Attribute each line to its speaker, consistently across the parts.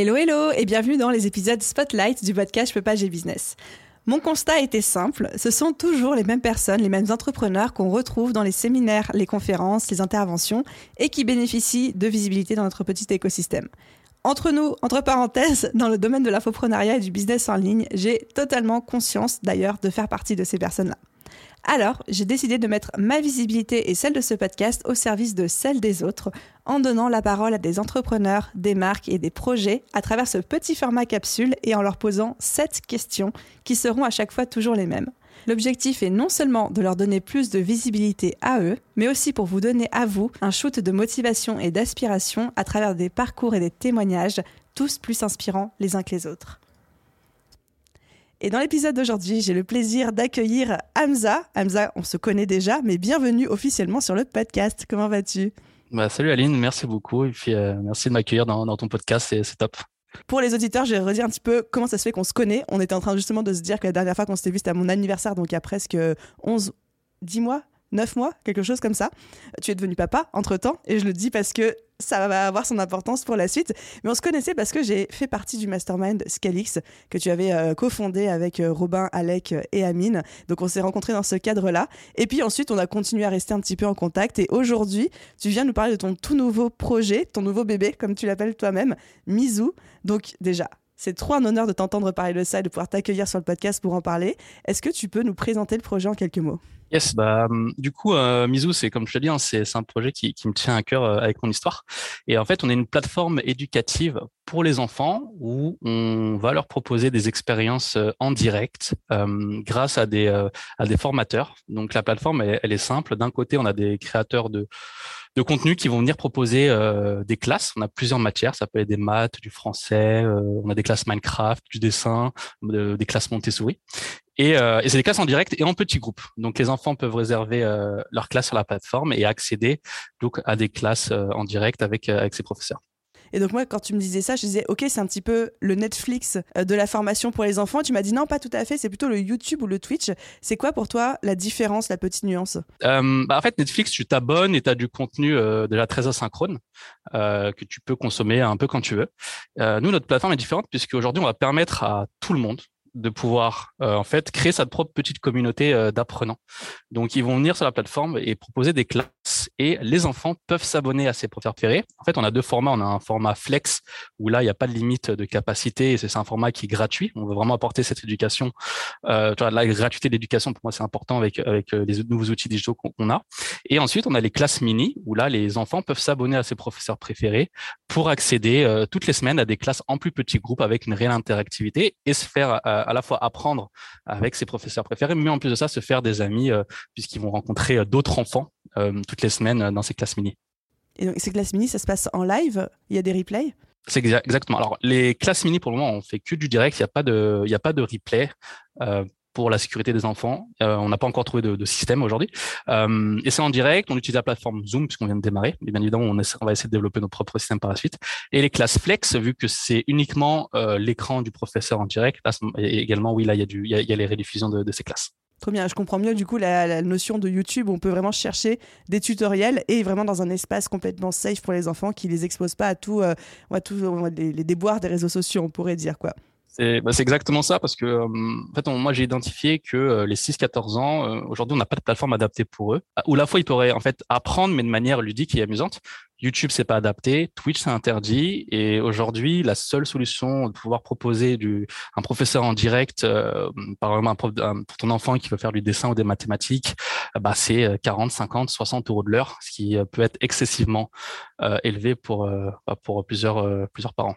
Speaker 1: Hello hello et bienvenue dans les épisodes Spotlight du podcast Je peux business. Mon constat était simple, ce sont toujours les mêmes personnes, les mêmes entrepreneurs qu'on retrouve dans les séminaires, les conférences, les interventions et qui bénéficient de visibilité dans notre petit écosystème. Entre nous, entre parenthèses, dans le domaine de l'infoprenariat et du business en ligne, j'ai totalement conscience d'ailleurs de faire partie de ces personnes-là. Alors, j'ai décidé de mettre ma visibilité et celle de ce podcast au service de celle des autres, en donnant la parole à des entrepreneurs, des marques et des projets à travers ce petit format capsule et en leur posant sept questions qui seront à chaque fois toujours les mêmes. L'objectif est non seulement de leur donner plus de visibilité à eux, mais aussi pour vous donner à vous un shoot de motivation et d'aspiration à travers des parcours et des témoignages, tous plus inspirants les uns que les autres. Et dans l'épisode d'aujourd'hui, j'ai le plaisir d'accueillir Hamza. Hamza, on se connaît déjà, mais bienvenue officiellement sur le podcast. Comment vas-tu?
Speaker 2: Bah, Salut Aline, merci beaucoup. Et puis, euh, merci de m'accueillir dans, dans, ton podcast, c'est top.
Speaker 1: Pour les auditeurs, je vais redire un petit peu comment ça se fait qu'on se connaît. On était en train justement de se dire que la dernière fois qu'on s'était vu, c'était à mon anniversaire, donc il y a presque 11, 10 mois, 9 mois, quelque chose comme ça. Tu es devenu papa entre-temps, et je le dis parce que ça va avoir son importance pour la suite. Mais on se connaissait parce que j'ai fait partie du mastermind Scalix que tu avais euh, cofondé avec euh, Robin, Alec euh, et Amine. Donc on s'est rencontrés dans ce cadre-là. Et puis ensuite, on a continué à rester un petit peu en contact. Et aujourd'hui, tu viens nous parler de ton tout nouveau projet, ton nouveau bébé, comme tu l'appelles toi-même, Mizou. Donc déjà, c'est trop un honneur de t'entendre parler de ça et de pouvoir t'accueillir sur le podcast pour en parler. Est-ce que tu peux nous présenter le projet en quelques mots?
Speaker 2: Yes, bah hum, du coup, euh, Mizou, c'est comme je te dis, hein, c'est un projet qui, me tient à cœur euh, avec mon histoire. Et en fait, on est une plateforme éducative pour les enfants où on va leur proposer des expériences euh, en direct euh, grâce à des à des formateurs. Donc la plateforme, elle est simple. D'un côté, on a des créateurs de de contenu qui vont venir proposer des classes. On a plusieurs matières, ça peut être des maths, du français, on a des classes Minecraft, du dessin, des classes Montessori. Et, euh, et c'est des classes en direct et en petits groupes. Donc les enfants peuvent réserver euh, leur classe sur la plateforme et accéder donc à des classes euh, en direct avec avec ses professeurs.
Speaker 1: Et donc moi, quand tu me disais ça, je disais, ok, c'est un petit peu le Netflix de la formation pour les enfants. Tu m'as dit non, pas tout à fait, c'est plutôt le YouTube ou le Twitch. C'est quoi pour toi la différence, la petite nuance?
Speaker 2: Euh, bah En fait, Netflix, tu t'abonnes et tu as du contenu euh, déjà très asynchrone euh, que tu peux consommer un peu quand tu veux. nous, notre plateforme est différente puisque aujourd'hui, on va permettre à tout le monde, de pouvoir euh, en fait créer sa propre petite communauté euh, d'apprenants. Donc ils vont venir sur la plateforme et proposer des classes et les enfants peuvent s'abonner à ces professeurs préférés. En fait, on a deux formats. On a un format flex où là il n'y a pas de limite de capacité c'est un format qui est gratuit. On veut vraiment apporter cette éducation. Euh, la gratuité de l'éducation pour moi c'est important avec avec les nouveaux outils digitaux qu'on a. Et ensuite on a les classes mini où là les enfants peuvent s'abonner à ces professeurs préférés pour accéder toutes les semaines à des classes en plus petits groupes avec une réelle interactivité et se faire à la fois apprendre avec ses professeurs préférés, mais en plus de ça, se faire des amis euh, puisqu'ils vont rencontrer euh, d'autres enfants euh, toutes les semaines dans ces classes mini.
Speaker 1: Et donc ces classes mini, ça se passe en live? Il y a des replays?
Speaker 2: C'est exactement. Alors les classes mini pour le moment on fait que du direct, il n'y a pas de, y a pas de replay pour la sécurité des enfants. Euh, on n'a pas encore trouvé de, système aujourd'hui. Euh, et c'est en direct, on utilise la plateforme Zoom puisqu'on vient de démarrer. Mais bien évidemment, on, va essayer de développer notre propre système par la suite. Et les classes flex, vu que c'est uniquement euh, l'écran du professeur en direct, là, et également, oui, là, il y a, les rediffusions de, ces classes.
Speaker 1: Trop bien, je comprends mieux du coup la, notion de YouTube. On peut vraiment chercher des tutoriels et vraiment dans un espace complètement safe pour les enfants qui les expose pas à tout les, les déboires des réseaux sociaux, on pourrait dire quoi.
Speaker 2: Bah, c'est exactement ça parce que euh, en fait, moi j'ai identifié que euh, les 6-14 ans, euh, aujourd'hui, on n'a pas de plateforme adaptée pour eux. Ou la fois ils pourraient en fait apprendre, mais de manière ludique et amusante. YouTube, c'est pas adapté, Twitch, c'est interdit. Et aujourd'hui, la seule solution de pouvoir proposer du, un professeur en direct, par exemple, pour ton enfant qui veut faire du dessin ou des mathématiques, bah, c'est 40, 50, 60 euros de l'heure, ce qui peut être excessivement élevé pour, bah, pour plusieurs, plusieurs parents.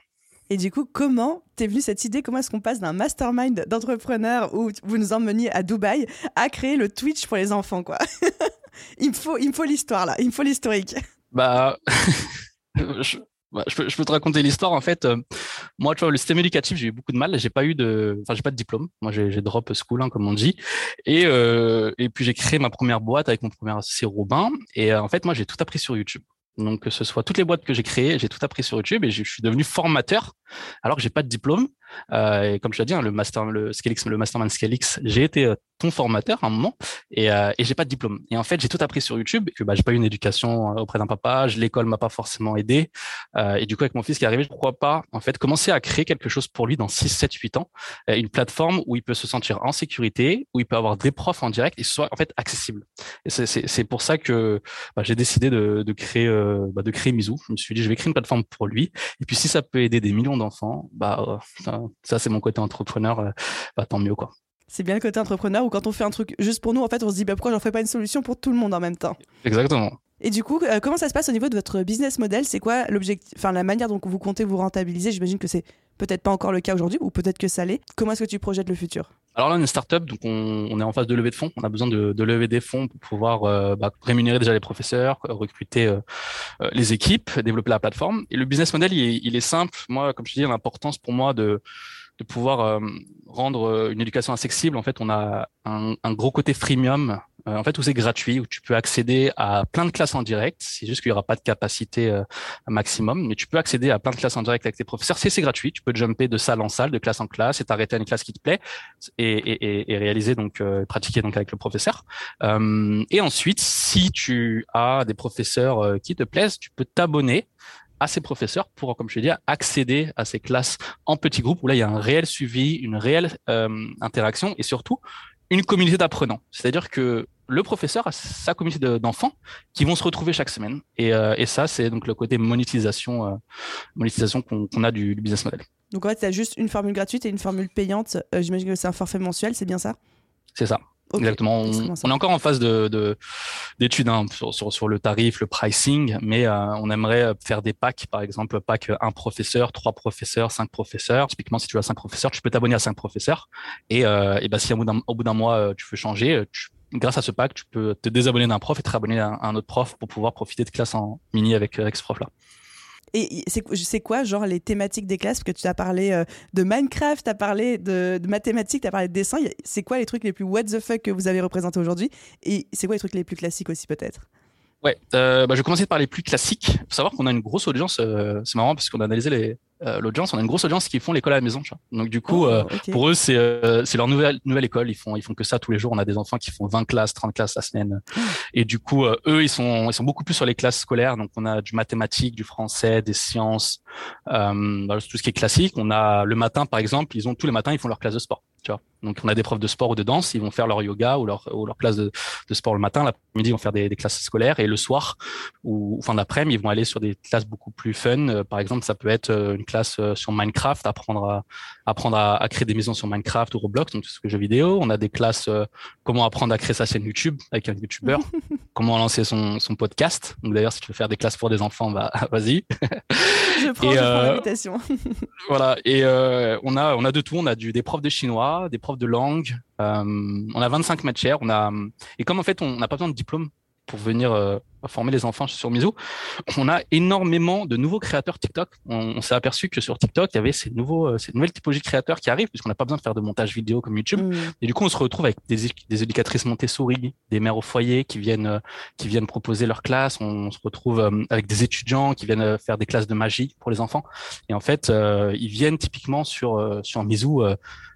Speaker 1: Et du coup, comment t'es venu cette idée? Comment est-ce qu'on passe d'un mastermind d'entrepreneurs où vous nous emmeniez à Dubaï à créer le Twitch pour les enfants, quoi? Il me faut, il faut l'histoire là, il me faut l'historique.
Speaker 2: Bah, Bah, je, peux, te raconter l'histoire. En fait, euh, moi, le système éducatif, j'ai eu beaucoup de mal. J'ai pas eu de, enfin, j'ai pas de diplôme. Moi, j'ai drop school, hein, comme on dit. Et euh, et puis j'ai créé ma première boîte avec mon premier associé Robin. Et euh, en fait, moi, j'ai tout appris sur YouTube. Donc, que ce soit toutes les boîtes que j'ai créées, j'ai tout appris sur YouTube et je suis devenu formateur alors que j'ai pas de diplôme. Euh, et comme je l'ai dit, hein, le master, le Scalix, le mastermind Scalix, j'ai été euh, ton formateur à un moment et, euh, et j'ai pas de diplôme. Et en fait, j'ai tout appris sur YouTube. Et que bah, j'ai pas eu une éducation euh, auprès d'un papa. L'école m'a pas forcément aidé. Euh, et du coup, avec mon fils qui est arrivé, crois pas en fait commencer à créer quelque chose pour lui dans 6, 7, 8 ans, une plateforme où il peut se sentir en sécurité, où il peut avoir des profs en direct et soit en fait accessible. Et c'est pour ça que bah, j'ai décidé de, de créer bah, de créer Mizou. Je me suis dit, je vais créer une plateforme pour lui. Et puis si ça peut aider des millions d'enfants, bah ça c'est mon côté entrepreneur, euh, bah, tant mieux quoi.
Speaker 1: C'est bien le côté entrepreneur où quand on fait un truc juste pour nous, en fait, on se dit bah, pourquoi j'en fais pas une solution pour tout le monde en même temps?
Speaker 2: Exactement.
Speaker 1: Et du coup, euh, comment ça se passe au niveau de votre business model? C'est quoi l'objectif, enfin la manière dont vous comptez vous rentabiliser J'imagine que c'est peut-être pas encore le cas aujourd'hui, ou peut-être que ça l'est. Comment est-ce que tu projettes le futur?
Speaker 2: Alors là, on est une startup, donc on, est en phase de levée de fonds. On a besoin de, lever des fonds pour pouvoir euh, bah, rémunérer déjà les professeurs, recruter les équipes, développer la plateforme. Et le business model, il est simple. Moi, comme je dis, l'importance pour moi de de pouvoir euh, rendre euh, une éducation accessible. En fait, on a un, un gros côté freemium, euh, en fait, où c'est gratuit, où tu peux accéder à plein de classes en direct. C'est juste qu'il n'y aura pas de capacité maximum, mais tu peux accéder à plein de classes en direct avec tes professeurs. C'est gratuit. Tu peux jumper de salle en salle, de classe en classe, et t'arrêter à une classe qui te plaît et, et, et réaliser donc pratiquer donc avec le professeur. et ensuite, si tu as des professeurs qui te plaisent, tu peux t'abonner à ses professeurs pour, comme je dit, accéder à ces classes en petits groupes où là, il y a un réel suivi, une réelle euh, interaction et surtout une communauté d'apprenants. C'est-à-dire que le professeur a sa communauté d'enfants qui vont se retrouver chaque semaine. Et, euh, et ça, c'est donc le côté monétisation, euh, monétisation qu'on a du, business model.
Speaker 1: Donc en fait, tu as juste une formule gratuite et une formule payante. J'imagine que c'est un forfait mensuel, c'est bien ça?
Speaker 2: C'est ça. Exactement. On, est encore en phase de d'études hein, sur, sur, sur, le tarif, le pricing, mais euh, on aimerait faire des packs, par exemple, pack un professeur, trois professeurs, cinq professeurs. Typiquement, si tu as cinq professeurs, tu peux t'abonner à cinq professeurs. Et, euh, et bah, si au bout d'un mois, euh, tu veux changer, grâce à ce pack, tu peux te désabonner d'un prof et te réabonner à un autre prof pour pouvoir profiter de classes en mini avec, avec ce prof-là.
Speaker 1: Et c'est quoi, genre, les thématiques des classes? Parce que tu as parlé euh, de Minecraft, tu as parlé de, mathématiques, tu as parlé de dessin. C'est quoi les trucs les plus what the fuck que vous avez représentés aujourd'hui? Et c'est quoi les trucs les plus classiques aussi, peut-être?
Speaker 2: Ouais, euh, bah, je vais commencer par les plus classiques. Il faut savoir qu'on a une grosse audience. Euh, c'est marrant parce qu'on a analysé les, euh, l'audience, on a une grosse audience qui font l'école à la maison. Donc du coup, oh, euh, pour eux, c'est euh, c'est leur nouvelle nouvelle école. Ils font ils font que ça tous les jours. On a des enfants qui font 20 classes, 30 classes la semaine. Oh. Et du coup, eux, ils sont ils sont beaucoup plus sur les classes scolaires. Donc on a du mathématique, du français, des sciences, euh, tout ce qui est classique. On a le matin, par exemple, ils ont tous les matins, ils font leur classe de sport. Tu vois. Donc on a des profs de sport ou de danse, ils vont faire leur yoga ou leur ou leur classe de, de sport le matin. L'après-midi, ils vont faire des, des, classes scolaires et le soir ou fin d'après-midi, ils vont aller sur des classes beaucoup plus fun. par exemple, ça peut être une classe sur Minecraft apprendre à apprendre à, créer des maisons sur Minecraft ou Roblox, donc tout ce que jeux vidéo. On a des classes euh, comment apprendre à créer sa chaîne YouTube avec un YouTuber, comment lancer son, son podcast. Donc d'ailleurs, si tu veux faire des classes pour des enfants, bah vas-y.
Speaker 1: Je prends, euh, l'invitation.
Speaker 2: voilà. Et euh, on a on a de tout. On a du, des profs de chinois, des profs de langue. on a 25 matières. On a et comme en fait on n'a pas besoin de diplôme pour venir euh, former les enfants sur Mizo. On a énormément de nouveaux créateurs TikTok. On, s'est aperçu que sur TikTok, il y avait ces nouveaux, euh, ces nouvelles typologies de créateurs qui arrivent, puisqu'on n'a pas besoin de faire de montage vidéo comme YouTube. Mm. Et du coup, on se retrouve avec des, des éducatrices Montessori, des mères au foyer qui viennent, euh, qui viennent proposer leur classe. On, se retrouve avec des étudiants qui viennent faire des classes de magie pour les enfants. Et en fait, ils viennent typiquement sur sur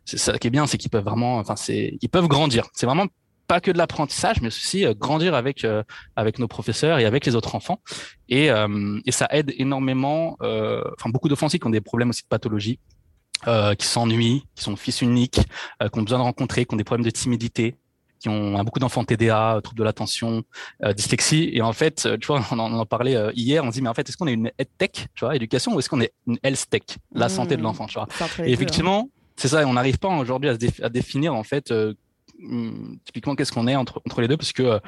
Speaker 2: c'est ça qui est bien, c'est qu'ils peuvent vraiment, enfin, c'est, ils peuvent grandir. C'est vraiment pas que de l'apprentissage, mais aussi euh, grandir avec euh, avec nos professeurs et avec les autres enfants. Et, euh, et ça aide énormément. Enfin, beaucoup d'enfants aussi qui ont des problèmes aussi de pathologie, qui s'ennuient, qui sont fils uniques, qui ont besoin de rencontrer, qui ont des problèmes de timidité, qui ont beaucoup d'enfants TDA, troubles de l'attention, dyslexie. Et en fait, tu vois, on en, parlait hier. On se dit, mais en fait, est-ce qu'on est une tech, tu vois, éducation, ou est-ce qu'on est une health tech, la santé de mmh. l'enfant, tu vois? Et effectivement, c'est ça. On n'arrive pas aujourd'hui à, à, définir en fait typiquement qu'est-ce qu'on est entre, les deux? Parce que euh,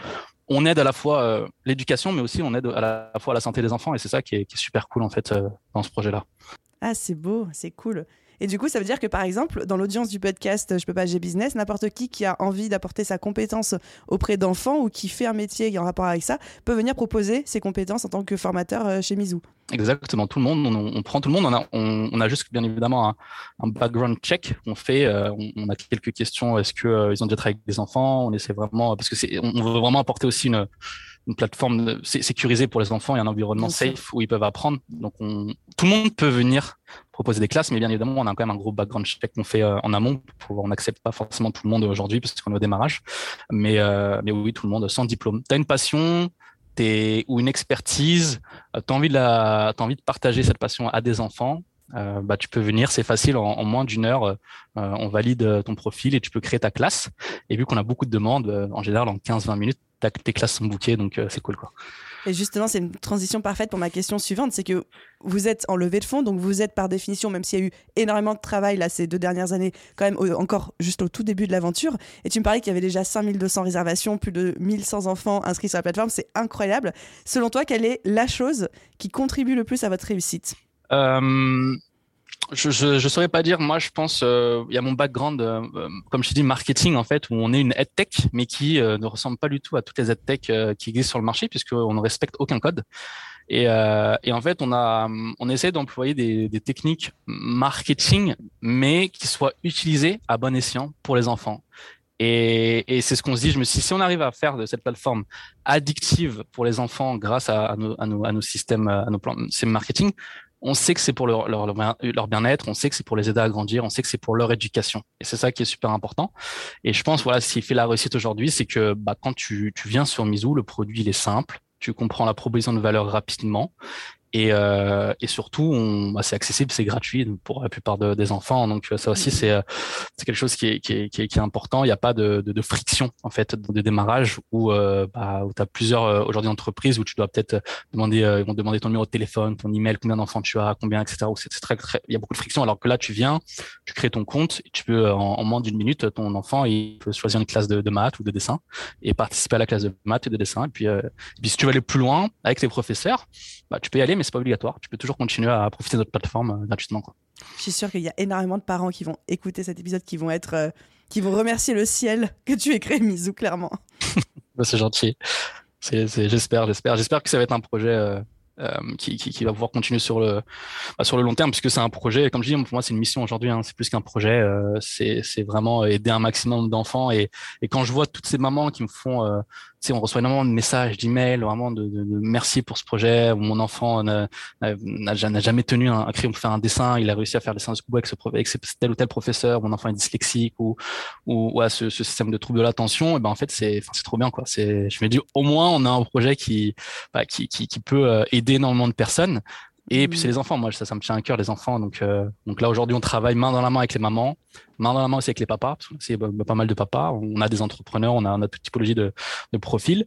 Speaker 2: on aide à la fois euh, l'éducation mais aussi on aide à la, fois la santé des enfants et c'est ça qui est, super cool en fait euh, dans ce projet là
Speaker 1: ah c'est beau c'est cool Et du coup, ça veut dire que par exemple, dans l'audience du podcast Je peux pas, j'ai business, n'importe qui qui a envie d'apporter sa compétence auprès d'enfants ou qui fait un métier en rapport avec ça peut venir proposer ses compétences en tant que formateur euh, chez Mizou.
Speaker 2: Exactement, tout le monde, on, prend tout le monde. On a, on, a juste bien évidemment un, background check qu'on fait. Euh, on, a quelques questions. Est-ce que euh, ils ont déjà travaillé avec des enfants? On essaie vraiment parce que on veut vraiment apporter aussi une, une plateforme sécurisée pour les enfants et un environnement safe où ils peuvent apprendre. Donc, on, tout le monde peut venir proposer des classes, mais bien évidemment, on a quand même un gros background check qu'on fait euh, en amont. Pour, on n'accepte pas forcément tout le monde aujourd'hui parce qu'on est au démarrage. Mais, euh, mais oui, tout le monde sans diplôme. Tu as une passion es, ou une expertise, euh, tu as, envie de as envie de partager cette passion à des enfants. bah, tu peux venir, c'est facile, en, moins d'une heure, on valide ton profil et tu peux créer ta classe. Et vu qu'on a beaucoup de demandes, en général, en 15-20 minutes, tes classes sont bouquées, donc c'est cool. quoi.
Speaker 1: Et justement, c'est une transition parfaite pour ma question suivante, c'est que vous êtes en levée de fonds, donc vous êtes par définition, même s'il y a eu énormément de travail là ces deux dernières années, quand même encore juste au tout début de l'aventure. Et tu me parlais qu'il y avait déjà 5200 réservations, plus de 1100 enfants inscrits sur la plateforme, c'est incroyable. Selon toi, quelle est la chose qui contribue le plus à votre réussite?
Speaker 2: Euh, je, ne saurais pas dire. Moi, je pense, euh, il y a mon background, euh, euh, comme je te dis, marketing en fait, où on est une tech, mais qui ne ressemble pas du tout à toutes les tech qui existent sur le marché, puisqu'on ne respecte aucun code. Et, et, en fait, on a, on essaie d'employer des, des, techniques marketing, mais qui soient utilisées à bon escient pour les enfants. Et, et c'est ce qu'on se dit. Je me suis dit, si on arrive à faire de cette plateforme addictive pour les enfants grâce à, nos, à, nos, à nos, systèmes, à nos plans, c'est marketing, on sait que c'est pour leur, leur, leur bien-être, on sait que c'est pour les aider à grandir, on sait que c'est pour leur éducation. Et c'est ça qui est super important. Et je pense, voilà, ce qui fait la réussite aujourd'hui, c'est que bah, quand tu, tu viens sur Mizou, le produit, il est simple, tu comprends la proposition de valeur rapidement et, euh, et surtout, bah, c'est accessible, c'est gratuit pour la plupart de, des enfants. Donc ça aussi, c'est euh, c'est quelque chose qui est, qui est, qui est, important. Il n'y a pas de, de, de, friction en fait de démarrage où, euh, bah, où tu as plusieurs euh, aujourd'hui entreprises où tu dois peut-être demander, ils vont demander ton numéro de téléphone, ton email, combien d'enfants tu as, combien, etc. Où c'est très, très, il y a beaucoup de friction. Alors que là, tu viens, tu crées ton compte, et tu peux en, en moins d'une minute, ton enfant il peut choisir une classe de, de maths ou de dessin et participer à la classe de maths et de dessin. Et puis, et puis si tu veux aller plus loin avec tes professeurs, bah, tu peux y aller, mais c'est pas obligatoire. Tu peux toujours continuer à profiter de notre plateforme euh, gratuitement. Quoi.
Speaker 1: Je suis sûre qu'il y a énormément de parents qui vont écouter cet épisode, qui vont être, euh, qui vont remercier le ciel que tu aies créé Mizou, clairement.
Speaker 2: Bah, c'est gentil. C'est, j'espère, j'espère, j'espère que ça va être un projet euh, euh, qui, qui, qui, va pouvoir continuer sur le bah, sur le long terme puisque c'est un projet comme je dis pour moi c'est une mission aujourd'hui hein, c'est plus qu'un projet c'est vraiment aider un maximum d'enfants et et quand je vois toutes ces mamans qui me font sais on reçoit énormément de messages d'emails vraiment de, de, de, merci pour ce projet mon enfant n'a jamais tenu un, un crayon pour faire un dessin il a réussi à faire le dessin de avec ce avec tel ou tel professeur mon enfant est dyslexique ou ou, ou à ce, système de trouble de l'attention et ben en fait c'est trop bien quoi je me dis au moins on a un projet qui bah, qui, peut aider d'énormément de personnes. Et puis c'est mm. les enfants, moi ça, ça me tient à cœur les enfants. Donc, euh, donc là aujourd'hui on travaille main dans la main avec les mamans, main dans la main aussi avec les papas. C'est bah, pas mal de papas. On a des entrepreneurs, on a, toute typologie de, de profils.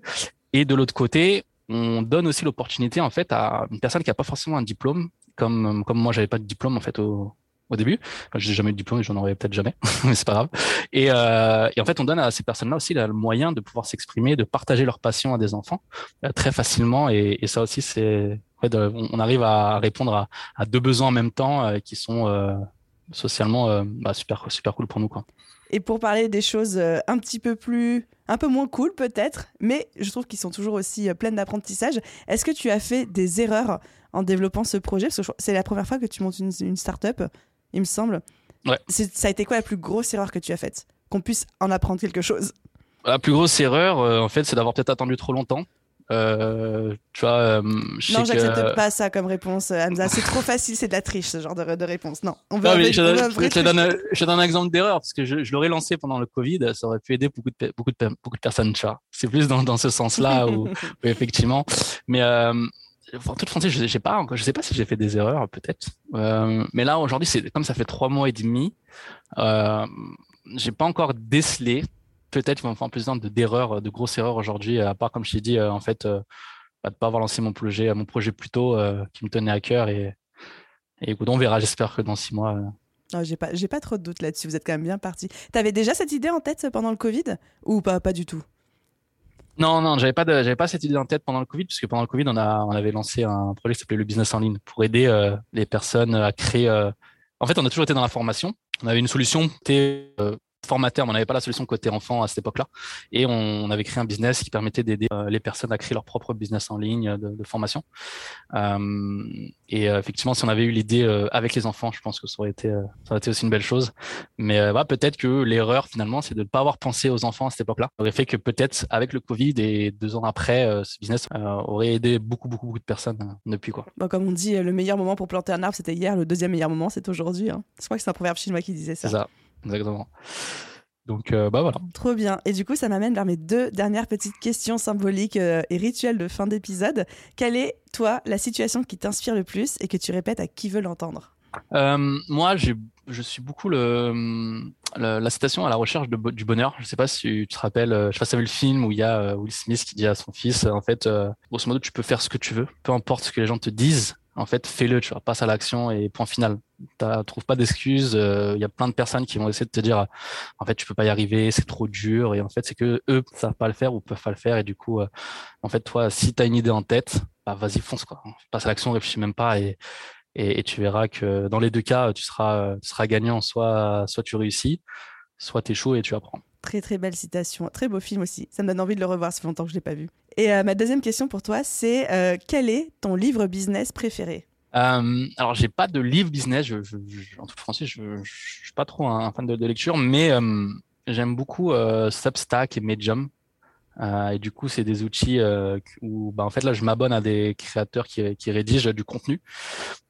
Speaker 2: Et de l'autre côté, on donne aussi l'opportunité en fait à une personne qui a pas forcément un diplôme, comme comme moi j'avais pas de diplôme en fait au, au début. J'ai jamais eu de diplôme et j'en aurais peut-être jamais, mais c'est pas grave. Et, euh, et, en fait, on donne à ces personnes-là aussi le moyen de pouvoir s'exprimer, de partager leur passion à des enfants euh, très facilement. Et, et ça aussi, c'est on arrive à répondre à, à deux besoins en même temps euh, qui sont euh, socialement euh, bah, super super cool pour nous quoi.
Speaker 1: Et pour parler des choses un petit peu plus, un peu moins cool peut-être, mais je trouve qu'ils sont toujours aussi pleines d'apprentissage. Est-ce que tu as fait des erreurs en développant ce projet? Parce que c'est la première fois que tu montes une, une start-up il me semble.
Speaker 2: Ouais.
Speaker 1: Ça a été quoi la plus grosse erreur que tu as faite? Qu'on puisse en apprendre quelque chose
Speaker 2: La plus grosse erreur, euh, en fait, c'est d'avoir peut-être attendu trop longtemps. Euh, tu vois, euh,
Speaker 1: non, j'accepte pas ça comme réponse, Hamza. C'est trop facile, c'est de la triche, ce genre de, de réponse. Non,
Speaker 2: on veut, je, te donne, je donne un exemple d'erreur parce que je, je l'aurais lancé pendant le Covid, ça aurait pu aider beaucoup de, beaucoup de, beaucoup de personnes, tu vois. C'est plus dans, dans ce sens-là où, effectivement. Mais euh, en toute français, je sais pas, je sais pas si j'ai fait des erreurs, peut-être. Euh, mais là, aujourd'hui, c'est comme ça fait trois mois et demi, euh, j'ai pas encore décelé. Peut-être qu'il va me faire plus de d'erreurs, de grosses erreurs aujourd'hui, à part comme je t'ai dit, euh, en fait, euh, bah, de pas avoir lancé mon projet, mon projet plus tôt, euh, qui me tenait à cœur. Et, et écoute, on verra. J'espère que dans six mois.
Speaker 1: Non, j'ai pas, j'ai pas trop de doutes là-dessus. Vous êtes quand même bien parti. T'avais déjà cette idée en tête pendant le Covid ou pas, pas du tout?
Speaker 2: Non, non, j'avais pas, j'avais pas cette idée en tête pendant le Covid, puisque pendant le Covid, on a, on avait lancé un projet qui s'appelait le business en ligne pour aider euh, les personnes à créer euh, en fait, on a toujours été dans la formation. On avait une solution, formateur, mais on n'avait pas la solution côté enfant à cette époque-là. Et on, avait créé un business qui permettait d'aider euh, les personnes à créer leur propre business en ligne de, formation. Euh, et euh, effectivement, si on avait eu l'idée avec les enfants, je pense que ça aurait été, ça aurait été aussi une belle chose. Mais bah, peut-être que l'erreur finalement, c'est de ne pas avoir pensé aux enfants à cette époque-là. Ça aurait fait que peut-être avec le Covid et deux ans après, ce business aurait aidé beaucoup, beaucoup, beaucoup de personnes depuis quoi.
Speaker 1: Bon, comme on dit, le meilleur moment pour planter un arbre, c'était hier. Le deuxième meilleur moment, c'est aujourd'hui. Hein. Je crois que c'est un proverbe chinois qui disait ça.
Speaker 2: C'est ça exactement. Donc, euh, bah voilà.
Speaker 1: Trop bien. Et du coup, ça m'amène vers mes deux dernières petites questions symboliques euh, et rituelles de fin d'épisode. Quelle est, toi, la situation qui t'inspire le plus et que tu répètes à qui veut l'entendre?
Speaker 2: Euh, Moi, je suis beaucoup le, la citation à la recherche de, du bonheur. Je sais pas si tu te rappelles, je sais pas si vu le film où il y a Will Smith qui dit à son fils, en fait, grosso modo, tu peux faire ce que tu veux, peu importe ce que les gens te disent en fait, fais-le, tu vois, passe à l'action et point final. Tu trouves pas d'excuses. Il euh, y a plein de personnes qui vont essayer de te dire, en fait, tu peux pas y arriver, c'est trop dur. Et en fait, c'est que eux savent pas le faire ou peuvent pas le faire. Et du coup, euh, en fait, toi, si tu as une idée en tête, bah, vas-y, fonce, quoi. Passe à l'action, réfléchis même pas et, et, tu verras que dans les deux cas, tu seras, tu seras gagnant. Soit, soit tu réussis, soit tu échoues et tu apprends.
Speaker 1: Très très belle citation, très beau film aussi. Ça me donne envie de le revoir, ça fait longtemps que je l'ai pas vu. Et euh, ma deuxième question pour toi, c'est euh, quel est ton livre business préféré?
Speaker 2: Euh, alors, j'ai pas de livre business. En tout français, je, ne suis pas trop un, fan de, lecture, mais j'aime beaucoup Substack et Medium. Et du coup, c'est des outils où, bah, en fait, là, je m'abonne à des créateurs qui, qui, rédigent du contenu.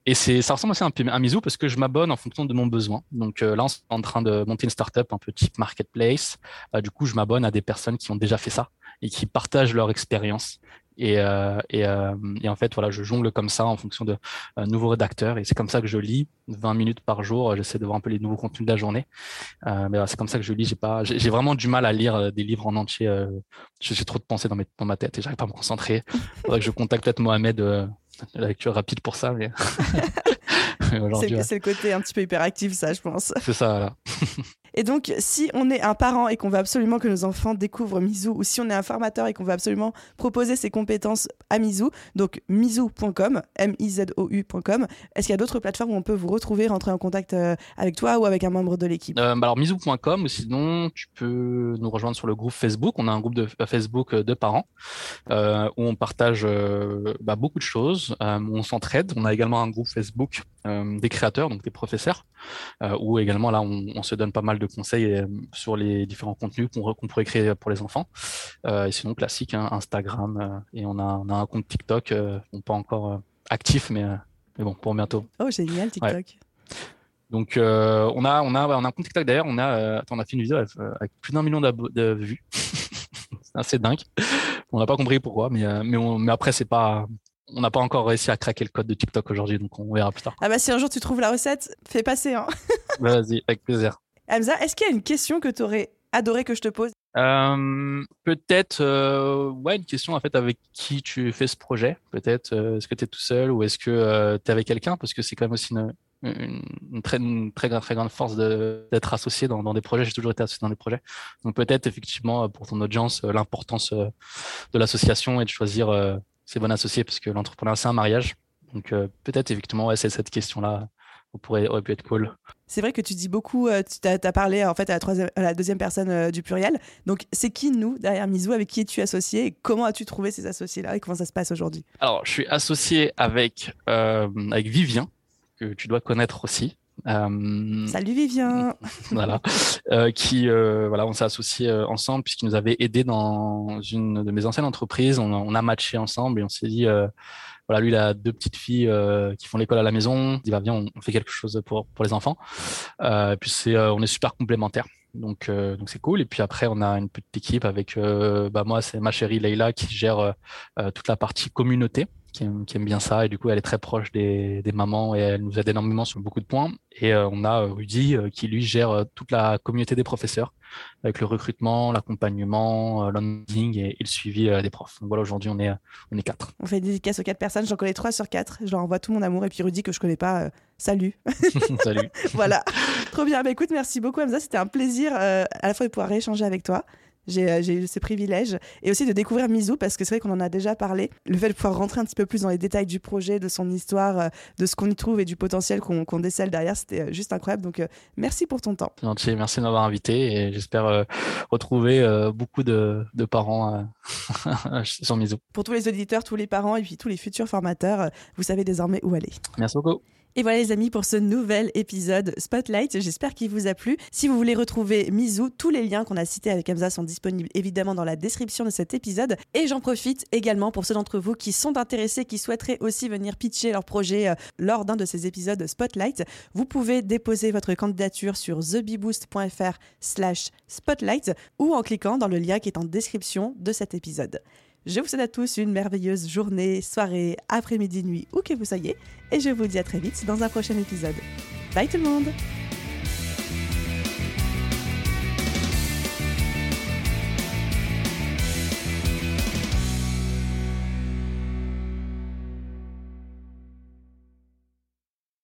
Speaker 2: Et ça ressemble aussi un peu à parce que je m'abonne en fonction de mon besoin. Donc là, on est en train de monter une startup un peu type marketplace. du coup, je m'abonne à des personnes qui ont déjà fait ça et qui partagent leur expérience. Et, euh, et, euh, et, en fait, voilà, je jongle comme ça en fonction de euh, nouveaux rédacteurs. Et c'est comme ça que je lis 20 minutes par jour. J'essaie de voir un peu les nouveaux contenus de la journée. Mais c'est comme ça que je lis. J'ai pas, j'ai vraiment du mal à lire des livres en entier. j'ai trop de pensées dans, mes, dans ma tête et j'arrive pas à me concentrer. Faudrait que je contacte peut-être Mohamed, la lecture rapide pour ça. Mais
Speaker 1: c'est le côté un petit peu hyperactif, ça, je pense.
Speaker 2: C'est ça, voilà.
Speaker 1: Et donc, si on est un parent et qu'on veut absolument que nos enfants découvrent Mizu, ou si on est un formateur et qu'on veut absolument proposer ses compétences à Mizu, donc mizu.com, M-I-Z-O-U.com, est-ce qu'il y a d'autres plateformes où on peut vous retrouver, rentrer en contact euh, avec toi ou avec un membre de l'équipe?
Speaker 2: Euh, bah Alors, mizu.com, ou sinon, tu peux nous rejoindre sur le groupe Facebook. On a un groupe de euh, Facebook de parents où on partage bah, beaucoup de choses, on s'entraide. On a également un groupe Facebook des créateurs, donc des professeurs, où également là, on, on se donne pas mal de conseils euh, sur les différents contenus qu'on pourrait créer pour les enfants. Euh, et sinon, classique, hein, Instagram. Euh, et on a, on a, un compte TikTok, on pas encore actif, mais, mais bon, pour bientôt.
Speaker 1: Oh, génial, TikTok.
Speaker 2: Donc, on, a, on, a, on a un compte TikTok d'ailleurs. On, a, on a fait une vidéo avec, plus d'un million de vues. c'est assez dingue. On n'a pas compris pourquoi, mais, mais, mais après, c'est pas, on n'a pas encore réussi à craquer le code de TikTok aujourd'hui, donc on verra plus tard.
Speaker 1: Ah bah si un jour tu trouves la recette, fais passer. Hein.
Speaker 2: Vas-y, avec plaisir.
Speaker 1: Hamza, est-ce qu'il y a une question que tu aurais adoré que je te pose?
Speaker 2: Euh, Peut-être, euh, ouais, une question en fait avec qui tu fais ce projet. Peut-être, euh, est-ce que tu es tout seul ou est-ce que tu es avec quelqu'un? Parce que c'est quand même aussi une, très, très, très, grande force d'être associé dans, des projets. J'ai toujours été associé dans des projets. Donc peut-être effectivement pour ton audience, l'importance de l'association et de choisir ses bons associés parce que l'entrepreneuriat c'est un mariage. Donc peut-être effectivement, ouais, c'est cette question-là pourrait, aurait pu être cool.
Speaker 1: C'est vrai que tu dis beaucoup, euh, tu as, parlé en fait à la, troisième, à la deuxième personne euh, du pluriel. Donc, c'est qui nous derrière Mizou Avec qui es-tu associé et comment as-tu trouvé ces associés-là et comment ça se passe aujourd'hui?
Speaker 2: Alors, je suis associé avec, euh, avec Vivien, que tu dois connaître aussi.
Speaker 1: Salut Vivien.
Speaker 2: voilà, qui voilà, on s'est associés ensemble puisqu'il nous avait aidé dans une de mes anciennes entreprises. On, on a matché ensemble et on s'est dit voilà, lui, il a deux petites filles euh, qui font l'école à la maison. Il dit, va bah, viens, on, fait quelque chose pour, pour les enfants. Euh, puis, c'est, euh, on est super complémentaires. Donc, donc c'est cool. Et puis après, on a une petite équipe avec, bah, moi, c'est ma chérie Leïla qui gère toute la partie communauté qui aime, bien ça et du coup elle est très proche des, des, mamans et elle nous aide énormément sur beaucoup de points et euh, on a euh, Rudy euh, qui lui gère toute la communauté des professeurs avec le recrutement, l'accompagnement, l'onboarding et, le suivi des profs. Donc voilà aujourd'hui on est on est quatre.
Speaker 1: On fait des dédicaces aux quatre personnes, j'en connais trois sur quatre, je leur envoie tout mon amour et puis Rudy que je connais pas, salut.
Speaker 2: salut.
Speaker 1: voilà, trop bien. Bah, écoute merci beaucoup Hamza, c'était un plaisir à la fois de pouvoir échanger avec toi j'ai eu ce privilège et aussi de découvrir Mizou parce que c'est vrai qu'on en a déjà parlé. Le fait de pouvoir rentrer un petit peu plus dans les détails du projet, de son histoire, de ce qu'on y trouve et du potentiel qu'on décèle derrière, c'était juste incroyable. Donc merci pour ton temps.
Speaker 2: Gentil, merci de m'avoir invité et j'espère retrouver beaucoup de, de parents sur Mizou.
Speaker 1: Pour tous les auditeurs, tous les parents et puis tous les futurs formateurs, vous savez désormais où aller.
Speaker 2: Merci beaucoup.
Speaker 1: Et voilà les amis pour ce nouvel épisode Spotlight. J'espère qu'il vous a plu. Si vous voulez retrouver Mizou, tous les liens qu'on a cités avec Hamza sont disponibles évidemment dans la description de cet épisode. Et j'en profite également pour ceux d'entre vous qui sont intéressés, qui souhaiteraient aussi venir pitcher leur projet euh, lors d'un de ces épisodes Spotlight. Vous pouvez déposer votre candidature sur thebeboost.fr slash spotlight ou en cliquant dans le lien qui est en description de cet épisode. Je vous souhaite à tous une merveilleuse journée, soirée, après-midi, nuit, où que vous soyez, et je vous dis à très vite dans un prochain épisode. Bye tout le monde